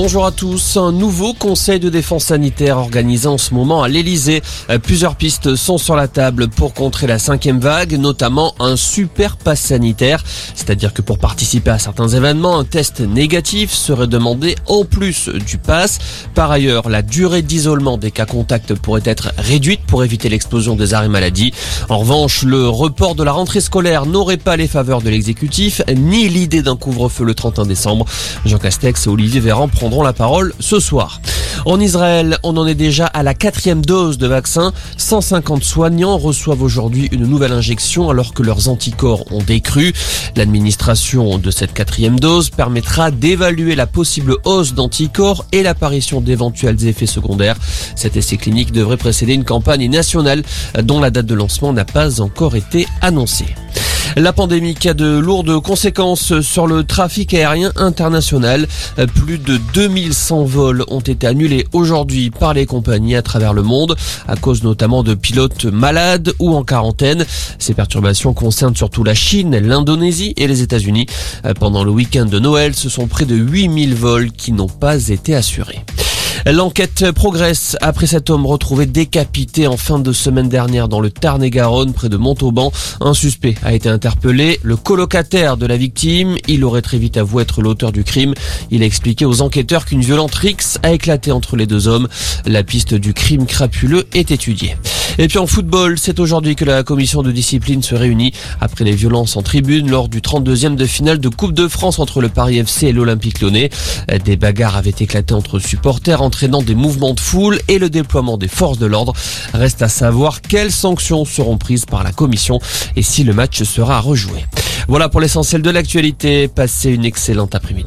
Bonjour à tous. Un nouveau conseil de défense sanitaire organisé en ce moment à l'Elysée. Euh, plusieurs pistes sont sur la table pour contrer la cinquième vague, notamment un super pass sanitaire. C'est-à-dire que pour participer à certains événements, un test négatif serait demandé en plus du pass. Par ailleurs, la durée d'isolement des cas contacts pourrait être réduite pour éviter l'explosion des arrêts maladie. En revanche, le report de la rentrée scolaire n'aurait pas les faveurs de l'exécutif, ni l'idée d'un couvre-feu le 31 décembre. Jean Castex et Olivier Véran prendront la parole ce soir. En Israël, on en est déjà à la quatrième dose de vaccin. 150 soignants reçoivent aujourd'hui une nouvelle injection alors que leurs anticorps ont décru. L'administration de cette quatrième dose permettra d'évaluer la possible hausse d'anticorps et l'apparition d'éventuels effets secondaires. Cet essai clinique devrait précéder une campagne nationale dont la date de lancement n'a pas encore été annoncée. La pandémie a de lourdes conséquences sur le trafic aérien international. Plus de 2100 vols ont été annulés aujourd'hui par les compagnies à travers le monde, à cause notamment de pilotes malades ou en quarantaine. Ces perturbations concernent surtout la Chine, l'Indonésie et les États-Unis. Pendant le week-end de Noël, ce sont près de 8000 vols qui n'ont pas été assurés. L'enquête progresse après cet homme retrouvé décapité en fin de semaine dernière dans le Tarn-et-Garonne près de Montauban. Un suspect a été interpellé, le colocataire de la victime. Il aurait très vite avoué être l'auteur du crime. Il a expliqué aux enquêteurs qu'une violente rixe a éclaté entre les deux hommes. La piste du crime crapuleux est étudiée. Et puis en football, c'est aujourd'hui que la commission de discipline se réunit après les violences en tribune lors du 32e de finale de Coupe de France entre le Paris FC et l'Olympique lyonnais. Des bagarres avaient éclaté entre supporters entraînant des mouvements de foule et le déploiement des forces de l'ordre. Reste à savoir quelles sanctions seront prises par la commission et si le match sera rejoué. Voilà pour l'essentiel de l'actualité. Passez une excellente après-midi.